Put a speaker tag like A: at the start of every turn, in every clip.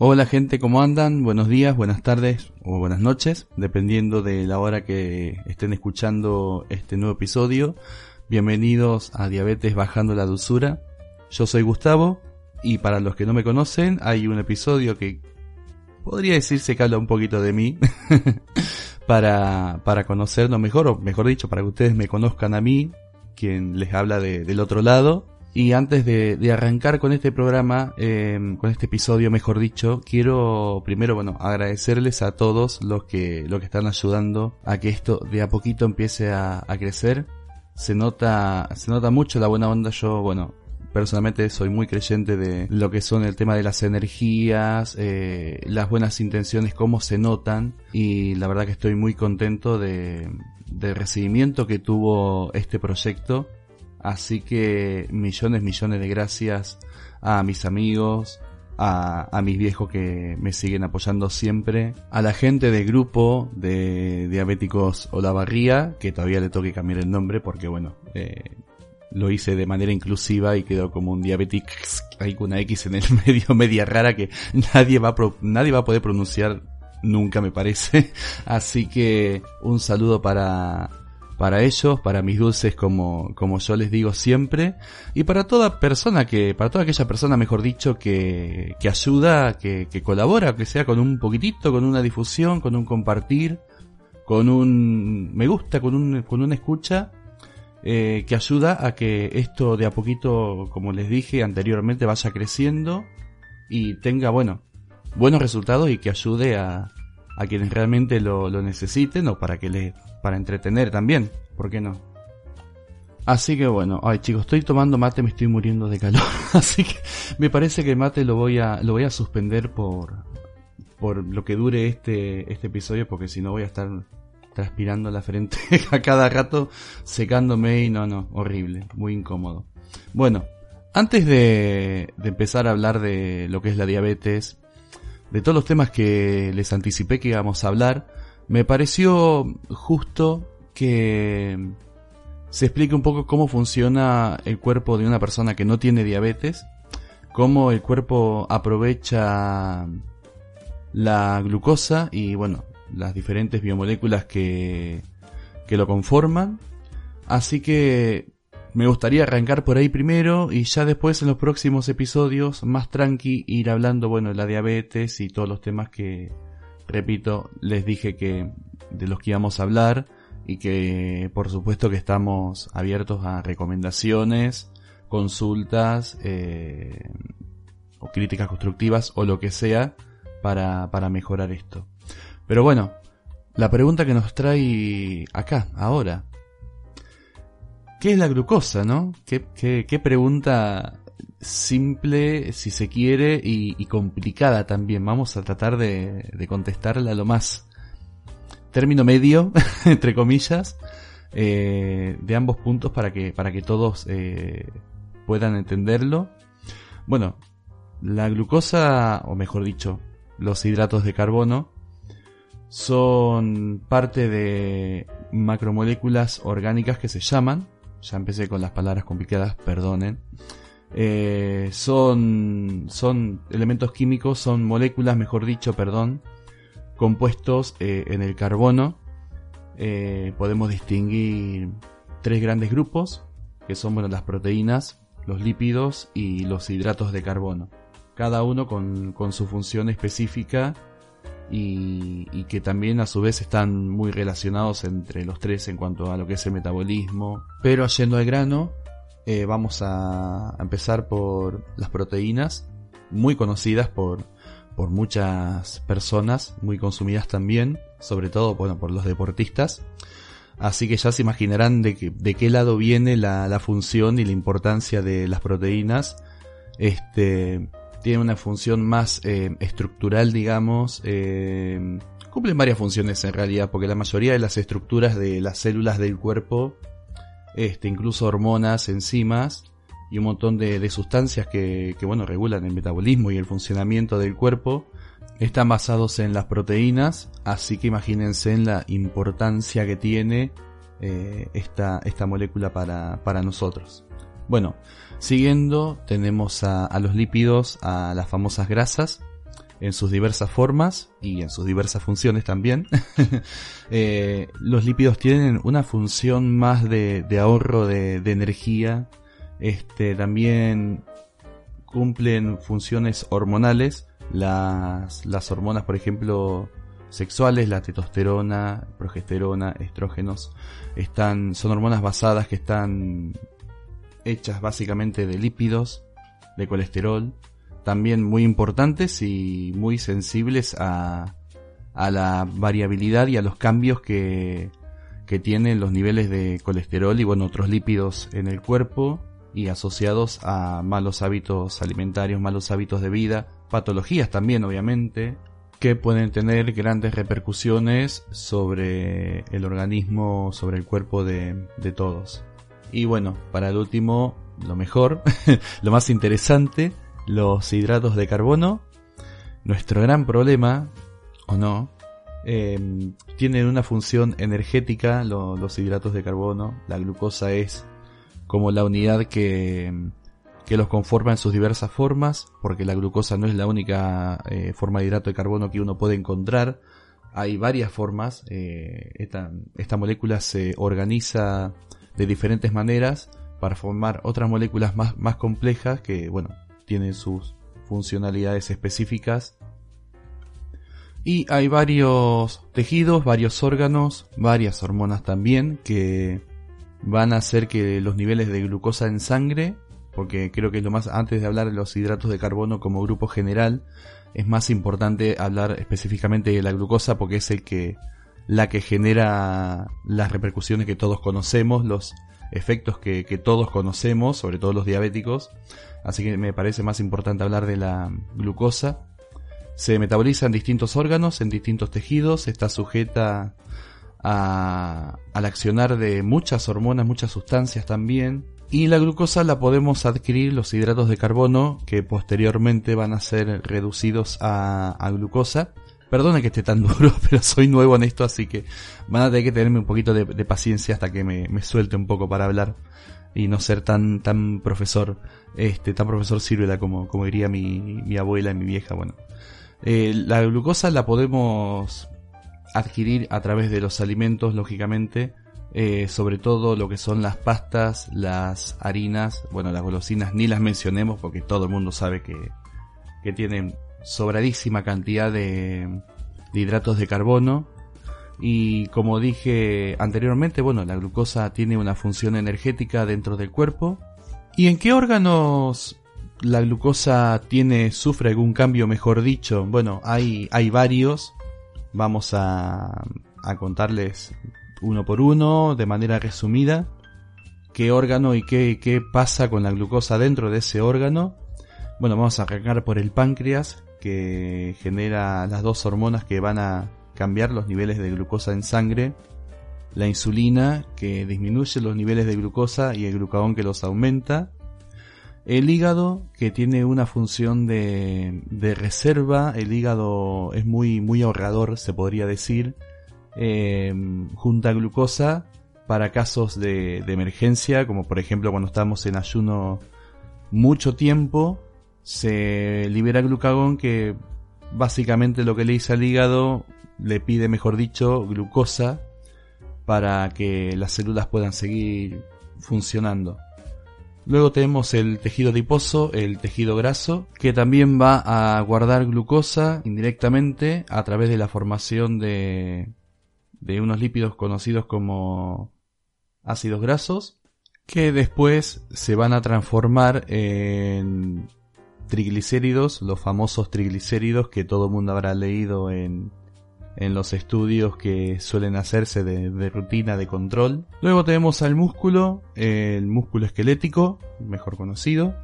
A: Hola gente, ¿cómo andan? Buenos días, buenas tardes o buenas noches, dependiendo de la hora que estén escuchando este nuevo episodio. Bienvenidos a Diabetes Bajando la Dulzura. Yo soy Gustavo y para los que no me conocen hay un episodio que podría decirse que habla un poquito de mí para, para conocernos mejor, o mejor dicho, para que ustedes me conozcan a mí, quien les habla de, del otro lado y antes de, arrancar con este programa, em, con este episodio, mejor dicho, quiero primero, bueno, agradecerles a todos los que, los que están ayudando a que esto de a poquito empiece a, crecer. Se nota, se nota mucho la buena onda. Yo, bueno, personalmente soy muy creyente de lo que son el tema de las energías, eh, las buenas intenciones, cómo se notan y la verdad que estoy muy contento de, del recibimiento que tuvo este proyecto Así que millones, millones de gracias a mis amigos, a, mis viejos que me siguen apoyando siempre, a la gente del grupo de diabéticos Olavarría, que todavía le toque cambiar el nombre porque bueno, eh, lo hice de manera inclusiva y quedó como un diabetics, hay una X en el medio, media rara que nadie va a, nadie va a poder pronunciar nunca me parece. Así que un saludo para para ellos, para mis dulces como, como yo les digo siempre, y para toda persona que, para toda aquella persona mejor dicho que, que ayuda, que, que colabora, que sea con un poquitito, con una difusión, con un compartir, con un me gusta, con un, con una escucha, eh, que ayuda a que esto de a poquito, como les dije anteriormente, vaya creciendo y tenga, bueno, buenos resultados y que ayude a, a quienes realmente lo, lo necesiten o para que les para entretener también, ¿por qué no? Así que bueno, ay chicos, estoy tomando mate, me estoy muriendo de calor, así que me parece que el mate lo voy a lo voy a suspender por por lo que dure este este episodio porque si no voy a estar transpirando la frente a cada rato secándome y no, no, horrible, muy incómodo. Bueno, antes de, de empezar a hablar de lo que es la diabetes, de todos los temas que les anticipé que íbamos a hablar, me pareció justo que se explique un poco cómo funciona el cuerpo de una persona que no tiene diabetes, cómo el cuerpo aprovecha la glucosa y bueno, las diferentes biomoléculas que, que lo conforman. Así que me gustaría arrancar por ahí primero y ya después en los próximos episodios más tranqui ir hablando bueno de la diabetes y todos los temas que, repito, les dije que de los que íbamos a hablar y que por supuesto que estamos abiertos a recomendaciones, consultas eh, o críticas constructivas o lo que sea para, para mejorar esto. Pero bueno, la pregunta que nos trae acá, ahora. ¿Qué es la glucosa, no? ¿Qué, pregunta simple, si se quiere, y, complicada también. Vamos a tratar de, de, contestarla lo más término medio, entre comillas, eh, de ambos puntos para que, para que todos eh, puedan entenderlo. Bueno, la glucosa, o mejor dicho, los hidratos de carbono, son parte de macromoléculas orgánicas que se llaman, ya empecé con las palabras complicadas, perdonen, eh, son, son elementos químicos, son moléculas, mejor dicho, perdón, compuestos eh, en el carbono. Eh, podemos distinguir tres grandes grupos, que son bueno, las proteínas, los lípidos y los hidratos de carbono. Cada uno con, con su función específica y, y, que también a su vez están muy relacionados entre los tres en cuanto a lo que es el metabolismo. Pero yendo al grano, eh, vamos a empezar por las proteínas, muy conocidas por, por muchas personas, muy consumidas también, sobre todo bueno, por los deportistas. Así que ya se imaginarán de, de qué lado viene la, la, función y la importancia de las proteínas. Este, tienen una función más eh, estructural, digamos. Eh, cumplen varias funciones en realidad, porque la mayoría de las estructuras de las células del cuerpo, este, incluso hormonas, enzimas y un montón de, sustancias que, que, bueno, regulan el metabolismo y el funcionamiento del cuerpo, están basados en las proteínas, así que imagínense en la importancia que tiene eh, esta, esta molécula para, para nosotros. Bueno, siguiendo tenemos a, los lípidos, a las famosas grasas, en sus diversas formas y en sus diversas funciones también. Eh, los lípidos tienen una función más de, ahorro de, energía. Este, también cumplen funciones hormonales. Las, las hormonas, por ejemplo, sexuales, la testosterona, progesterona, estrógenos, están, son hormonas basadas que están hechas básicamente de lípidos, de colesterol, también muy importantes y muy sensibles a, la variabilidad y a los cambios que, tienen los niveles de colesterol y bueno, otros lípidos en el cuerpo y asociados a malos hábitos alimentarios, malos hábitos de vida, patologías también obviamente, que pueden tener grandes repercusiones sobre el organismo, sobre el cuerpo de todos. Y bueno, para el último, lo mejor, lo más interesante, los hidratos de carbono. Nuestro gran problema, o no, em, tienen una función energética los hidratos de carbono. La glucosa es como la unidad que, que los conforma en sus diversas formas, porque la glucosa no es la única eh, forma de hidrato de carbono que uno puede encontrar. Hay varias formas. Eh, esta, esta molécula se organiza de diferentes maneras para formar otras moléculas más, más complejas que, bueno, tienen sus funcionalidades específicas. Y hay varios tejidos, varios órganos, varias hormonas también que van a hacer que los niveles de glucosa en sangre, porque creo que es lo más, antes de hablar de los hidratos de carbono como grupo general, es más importante hablar específicamente de la glucosa porque es el que la que genera las repercusiones que todos conocemos, los efectos que, todos conocemos, sobre todo los diabéticos. Así que me parece más importante hablar de la glucosa. Se metaboliza en distintos órganos, en distintos tejidos, está sujeta a, al accionar de muchas hormonas, muchas sustancias también. Y la glucosa la podemos adquirir los hidratos de carbono que posteriormente van a ser reducidos a, a glucosa Perdone que esté tan duro, pero soy nuevo en esto, así que van a tener que tenerme un poquito de, paciencia hasta que me, suelte un poco para hablar y no ser tan tan profesor, este, tan profesor sírvela como, como diría mi, mi abuela y mi vieja. Bueno, eh, la glucosa la podemos adquirir a través de los alimentos, lógicamente, eh, sobre todo lo que son las pastas, las harinas, bueno, las golosinas ni las mencionemos porque todo el mundo sabe que, que tienen sobradísima cantidad de, hidratos de carbono. Y como dije anteriormente, bueno, la glucosa tiene una función energética dentro del cuerpo. ¿Y en qué órganos la glucosa tiene, sufre algún cambio, mejor dicho? Bueno, hay, hay varios. Vamos a, a contarles uno por uno, de manera resumida, qué órgano y qué, qué pasa con la glucosa dentro de ese órgano. Bueno, vamos a arrancar por el páncreas, que genera las dos hormonas que van a cambiar los niveles de glucosa en sangre. La insulina que disminuye los niveles de glucosa y el glucagón que los aumenta. El hígado que tiene una función de, reserva. El hígado es muy, muy ahorrador, se podría decir. Eh, junta glucosa para casos de, de emergencia, como por ejemplo cuando estamos en ayuno mucho tiempo se libera glucagón que básicamente lo que le dice al hígado le pide, mejor dicho, glucosa para que las células puedan seguir funcionando. Luego tenemos el tejido adiposo, el tejido graso, que también va a guardar glucosa indirectamente a través de la formación de, de unos lípidos conocidos como ácidos grasos, que después se van a transformar en triglicéridos, los famosos triglicéridos que todo el mundo habrá leído en, en los estudios que suelen hacerse de, rutina de control. Luego tenemos al músculo, el músculo esquelético, mejor conocido,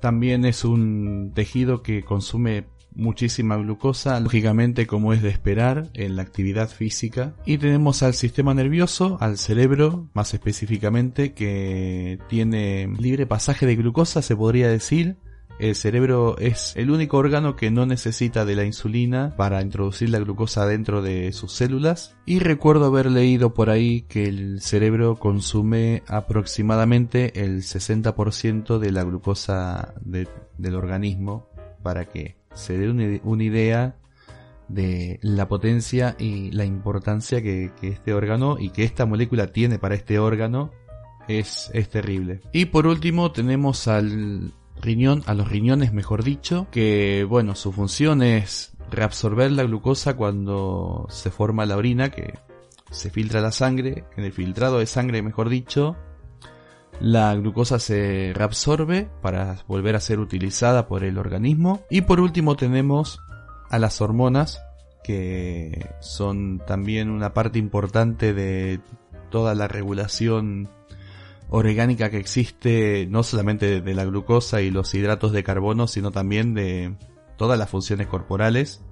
A: También es un tejido que consume muchísima glucosa, lógicamente como es de esperar en la actividad física. Y tenemos al sistema nervioso, al cerebro más específicamente, que tiene libre pasaje de glucosa, se podría decir, el cerebro es el único órgano que no necesita de la insulina para introducir la glucosa dentro de sus células. Y recuerdo haber leído por ahí que el cerebro consume aproximadamente el 60% de la glucosa del organismo para que se dé una, idea de la potencia y la importancia que, este órgano y que esta molécula tiene para este órgano es, es terrible. Y por último tenemos al riñón, a los riñones mejor dicho, que bueno, su función es reabsorber la glucosa cuando se forma la orina, que se filtra la sangre, en el filtrado de sangre mejor dicho, la glucosa se reabsorbe para volver a ser utilizada por el organismo. Y por último tenemos a las hormonas, que son también una parte importante de toda la regulación orgánica que existe no solamente de la glucosa y los hidratos de carbono, sino también de todas las funciones corporales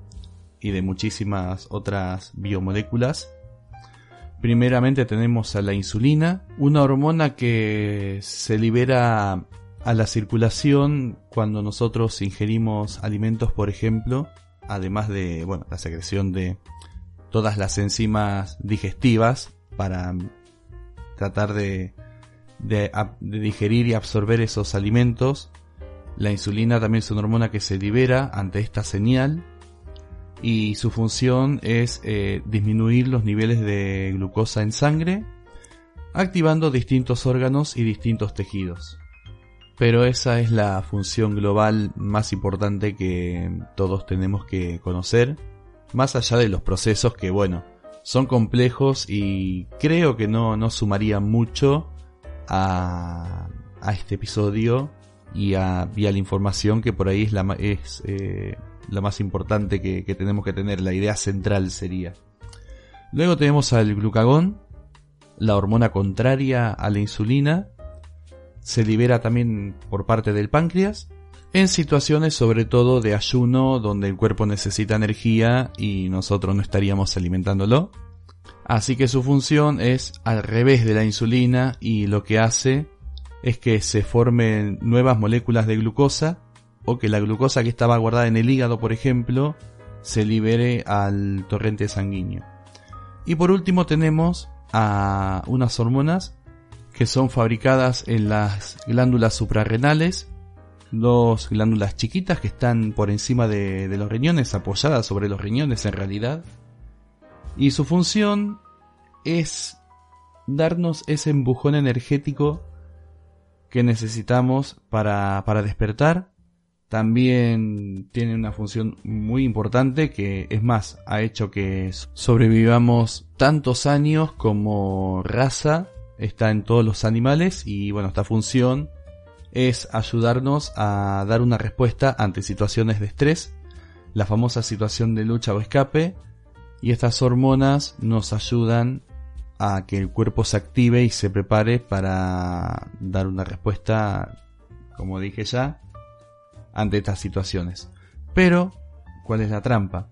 A: y de muchísimas otras biomoléculas. Primeramente tenemos a la insulina, una hormona que se libera a la circulación cuando nosotros ingerimos alimentos, por ejemplo, además de bueno, la secreción de todas las enzimas digestivas para tratar de de, digerir y absorber esos alimentos. La insulina también es una hormona que se libera ante esta señal y su función es eh, disminuir los niveles de glucosa en sangre, activando distintos órganos y distintos tejidos. Pero esa es la función global más importante que todos tenemos que conocer, más allá de los procesos que, bueno, son complejos y creo que no, no sumarían mucho a, este episodio y a, la información que por ahí es la, es, eh, la más importante que, que, tenemos que tener, la idea central sería. Luego tenemos al glucagón, la hormona contraria a la insulina, se libera también por parte del páncreas, en situaciones sobre todo de ayuno donde el cuerpo necesita energía y nosotros no estaríamos alimentándolo. Así que su función es al revés de la insulina y lo que hace es que se formen nuevas moléculas de glucosa o que la glucosa que estaba guardada en el hígado, por ejemplo, se libere al torrente sanguíneo. Y por último tenemos a unas hormonas que son fabricadas en las glándulas suprarrenales, dos glándulas chiquitas que están por encima de, de los riñones, apoyadas sobre los riñones en realidad, y su función es darnos ese empujón energético que necesitamos para, para despertar. También tiene una función muy importante que es más, ha hecho que sobrevivamos tantos años como raza, está en todos los animales y bueno, esta función es ayudarnos a dar una respuesta ante situaciones de estrés, la famosa situación de lucha o escape, y estas hormonas nos ayudan a que el cuerpo se active y se prepare para dar una respuesta, como dije ya, ante estas situaciones. Pero, ¿cuál es la trampa?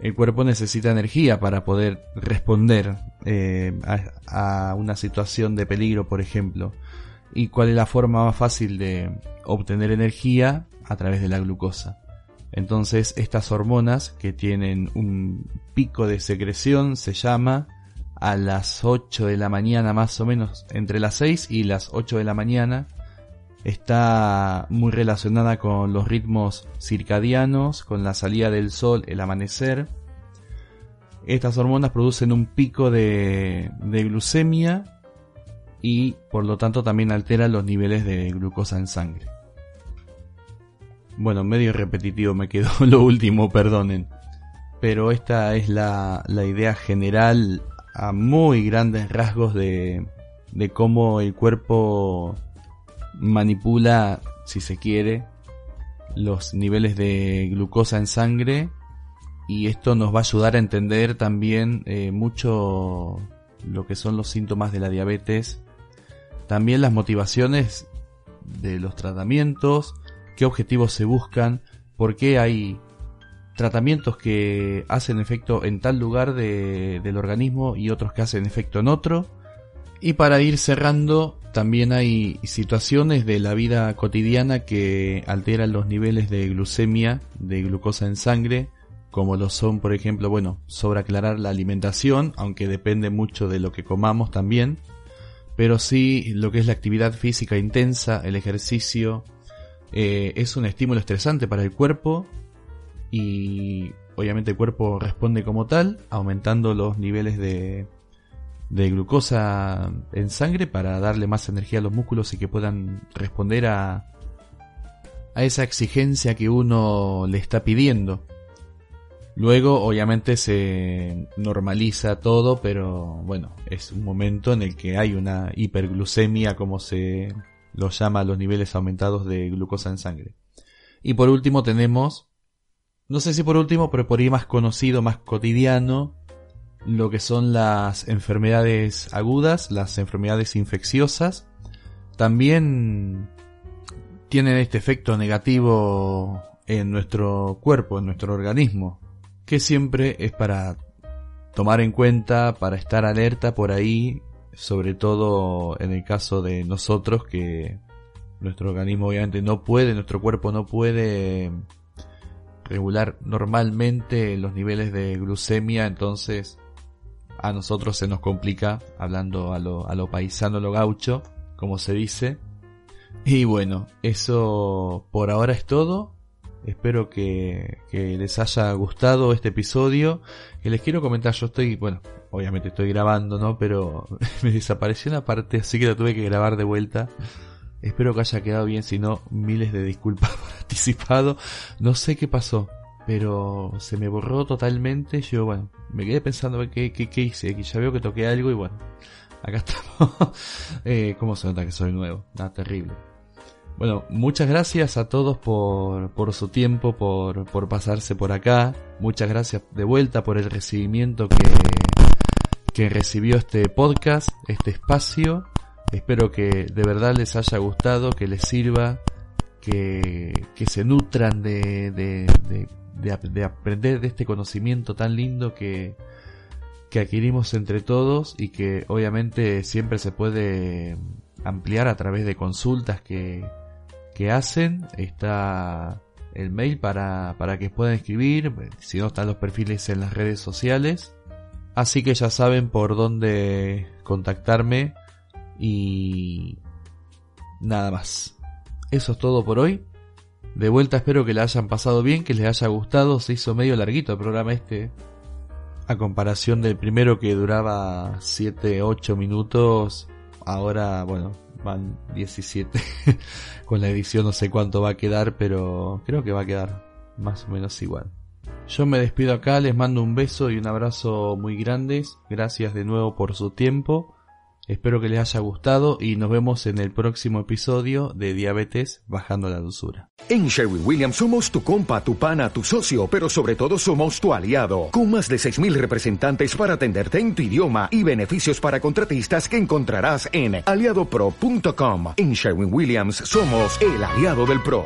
A: El cuerpo necesita energía para poder responder eh, a, a una situación de peligro, por ejemplo. ¿Y cuál es la forma más fácil de obtener energía? A través de la glucosa. Entonces estas hormonas que tienen un pico de secreción se llama a las 8 de la mañana más o menos, entre las 6 y las 8 de la mañana. Está muy relacionada con los ritmos circadianos, con la salida del sol, el amanecer. Estas hormonas producen un pico de, de glucemia y por lo tanto también alteran los niveles de glucosa en sangre. Bueno, medio repetitivo me quedó lo último, perdonen. Pero esta es la, la idea general a muy grandes rasgos de, de cómo el cuerpo manipula, si se quiere, los niveles de glucosa en sangre. Y esto nos va a ayudar a entender también eh, mucho lo que son los síntomas de la diabetes, también las motivaciones de los tratamientos, qué objetivos se buscan, por qué hay tratamientos que hacen efecto en tal lugar del organismo y otros que hacen efecto en otro. Y para ir cerrando, también hay situaciones de la vida cotidiana que alteran los niveles de glucemia, de glucosa en sangre, como lo son, por ejemplo, bueno, sobre aclarar la alimentación, aunque depende mucho de lo que comamos también, pero sí lo que es la actividad física intensa, el ejercicio, eh, es un estímulo estresante para el cuerpo y obviamente el cuerpo responde como tal, aumentando los niveles de, de glucosa en sangre para darle más energía a los músculos y que puedan responder a, a esa exigencia que uno le está pidiendo. Luego, obviamente, se normaliza todo, pero bueno, es un momento en el que hay una hiperglucemia, como se lo llama los niveles aumentados de glucosa en sangre. Y por último tenemos, no sé si por último, pero por ahí más conocido, más cotidiano, lo que son las enfermedades agudas, las enfermedades infecciosas. También tienen este efecto negativo en nuestro cuerpo, en nuestro organismo que siempre es para tomar en cuenta, para estar alerta por ahí, sobre todo en el caso de nosotros que nuestro organismo obviamente no puede, nuestro cuerpo no puede regular normalmente los niveles de glucemia, entonces a nosotros se nos complica, hablando a lo, a lo paisano, lo gaucho, como se dice. Y bueno, eso por ahora es todo. Espero que, les haya gustado este episodio. Que les quiero comentar, yo estoy, bueno, obviamente estoy grabando, ¿no? Pero me desapareció una parte, así que la tuve que grabar de vuelta. Espero que haya quedado bien, si no, miles de disculpas por anticipado. No sé qué pasó, pero se me borró totalmente. Yo, bueno, me quedé pensando qué, qué, hice. Aquí ya veo que toqué algo y bueno, acá estamos. eh, ¿Cómo se nota que soy nuevo? Nada, terrible. Bueno, muchas gracias a todos por, por su tiempo, por, por pasarse por acá. Muchas gracias de vuelta por el recibimiento que, que recibió este podcast, este espacio. Espero que de verdad les haya gustado, que les sirva, que, que se nutran de, de, de, de, aprender de este conocimiento tan lindo que, que adquirimos entre todos y que obviamente siempre se puede ampliar a través de consultas que, que hacen. Está el mail para, para que puedan escribir. Si no, están los perfiles en las redes sociales. Así que ya saben por dónde contactarme. Y nada más. Eso es todo por hoy. De vuelta espero que le hayan pasado bien, que les haya gustado. Se hizo medio larguito el programa este. A comparación del primero que duraba 7-8 minutos. Ahora, bueno, van 17. Con la edición no sé cuánto va a quedar, pero creo que va a quedar más o menos igual. Yo me despido acá, les mando un beso y un abrazo muy grandes. Gracias de nuevo por su tiempo. Espero que les haya gustado y nos vemos en el próximo episodio de Diabetes Bajando la Dulzura.
B: En Sherwin Williams somos tu compa, tu pana, tu socio, pero sobre todo somos tu aliado, con más de 6.000 representantes para atenderte en tu idioma y beneficios para contratistas que encontrarás en aliadopro.com. En Sherwin Williams somos el aliado del PRO.